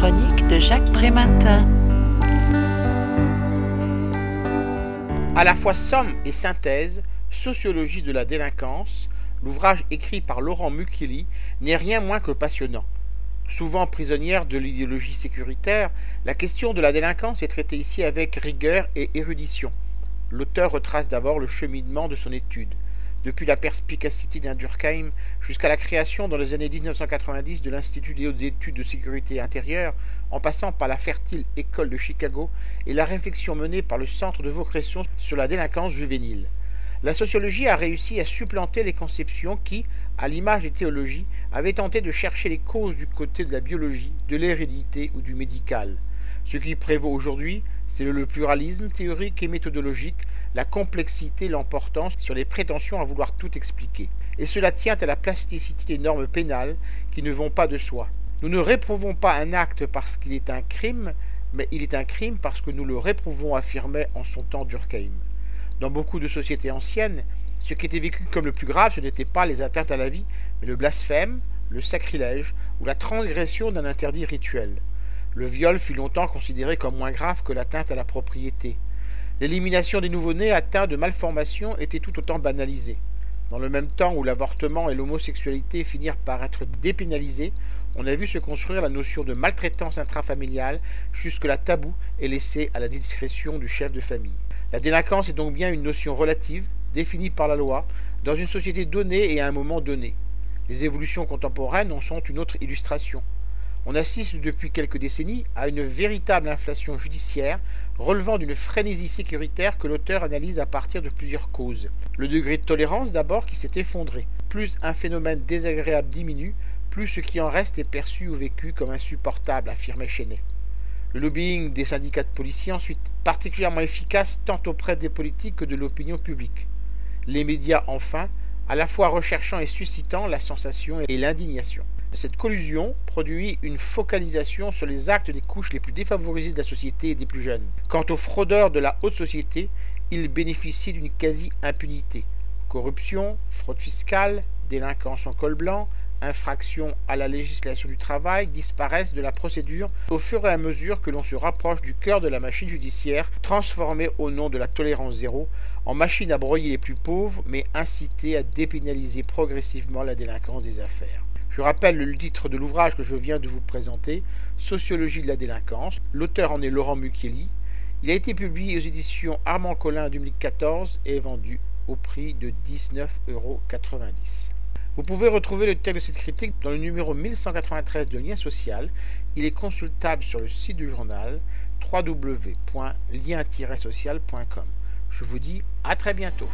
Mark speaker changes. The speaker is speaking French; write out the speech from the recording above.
Speaker 1: chronique de Jacques Prématin.
Speaker 2: À la fois somme et synthèse, Sociologie de la délinquance, l'ouvrage écrit par Laurent Mukili n'est rien moins que passionnant. Souvent prisonnière de l'idéologie sécuritaire, la question de la délinquance est traitée ici avec rigueur et érudition. L'auteur retrace d'abord le cheminement de son étude depuis la perspicacité d'un Durkheim jusqu'à la création dans les années 1990 de l'Institut des hautes études de sécurité intérieure, en passant par la fertile école de Chicago et la réflexion menée par le Centre de vocation sur la délinquance juvénile. La sociologie a réussi à supplanter les conceptions qui, à l'image des théologies, avaient tenté de chercher les causes du côté de la biologie, de l'hérédité ou du médical. Ce qui prévaut aujourd'hui, c'est le pluralisme théorique et méthodologique, la complexité, l'importance sur les prétentions à vouloir tout expliquer. Et cela tient à la plasticité des normes pénales qui ne vont pas de soi. Nous ne réprouvons pas un acte parce qu'il est un crime, mais il est un crime parce que nous le réprouvons, affirmait en son temps Durkheim. Dans beaucoup de sociétés anciennes, ce qui était vécu comme le plus grave, ce n'était pas les atteintes à la vie, mais le blasphème, le sacrilège ou la transgression d'un interdit rituel. Le viol fut longtemps considéré comme moins grave que l'atteinte à la propriété. L'élimination des nouveau-nés atteints de malformations était tout autant banalisée. Dans le même temps où l'avortement et l'homosexualité finirent par être dépénalisés, on a vu se construire la notion de maltraitance intrafamiliale jusque-là tabou et laissée à la discrétion du chef de famille. La délinquance est donc bien une notion relative, définie par la loi, dans une société donnée et à un moment donné. Les évolutions contemporaines en sont une autre illustration. On assiste depuis quelques décennies à une véritable inflation judiciaire relevant d'une frénésie sécuritaire que l'auteur analyse à partir de plusieurs causes. Le degré de tolérance d'abord qui s'est effondré. Plus un phénomène désagréable diminue, plus ce qui en reste est perçu ou vécu comme insupportable, affirmait Chenet. Le lobbying des syndicats de policiers ensuite, particulièrement efficace tant auprès des politiques que de l'opinion publique. Les médias enfin, à la fois recherchant et suscitant la sensation et l'indignation. Cette collusion produit une focalisation sur les actes des couches les plus défavorisées de la société et des plus jeunes. Quant aux fraudeurs de la haute société, ils bénéficient d'une quasi-impunité. Corruption, fraude fiscale, délinquance en col blanc, infraction à la législation du travail disparaissent de la procédure au fur et à mesure que l'on se rapproche du cœur de la machine judiciaire, transformée au nom de la tolérance zéro en machine à broyer les plus pauvres, mais incitée à dépénaliser progressivement la délinquance des affaires. Je rappelle le titre de l'ouvrage que je viens de vous présenter, Sociologie de la délinquance. L'auteur en est Laurent Mukieli. Il a été publié aux éditions Armand Collin en 2014 et est vendu au prix de 19,90 euros. Vous pouvez retrouver le texte de cette critique dans le numéro 1193 de Lien Social. Il est consultable sur le site du journal www.lien-social.com. Je vous dis à très bientôt.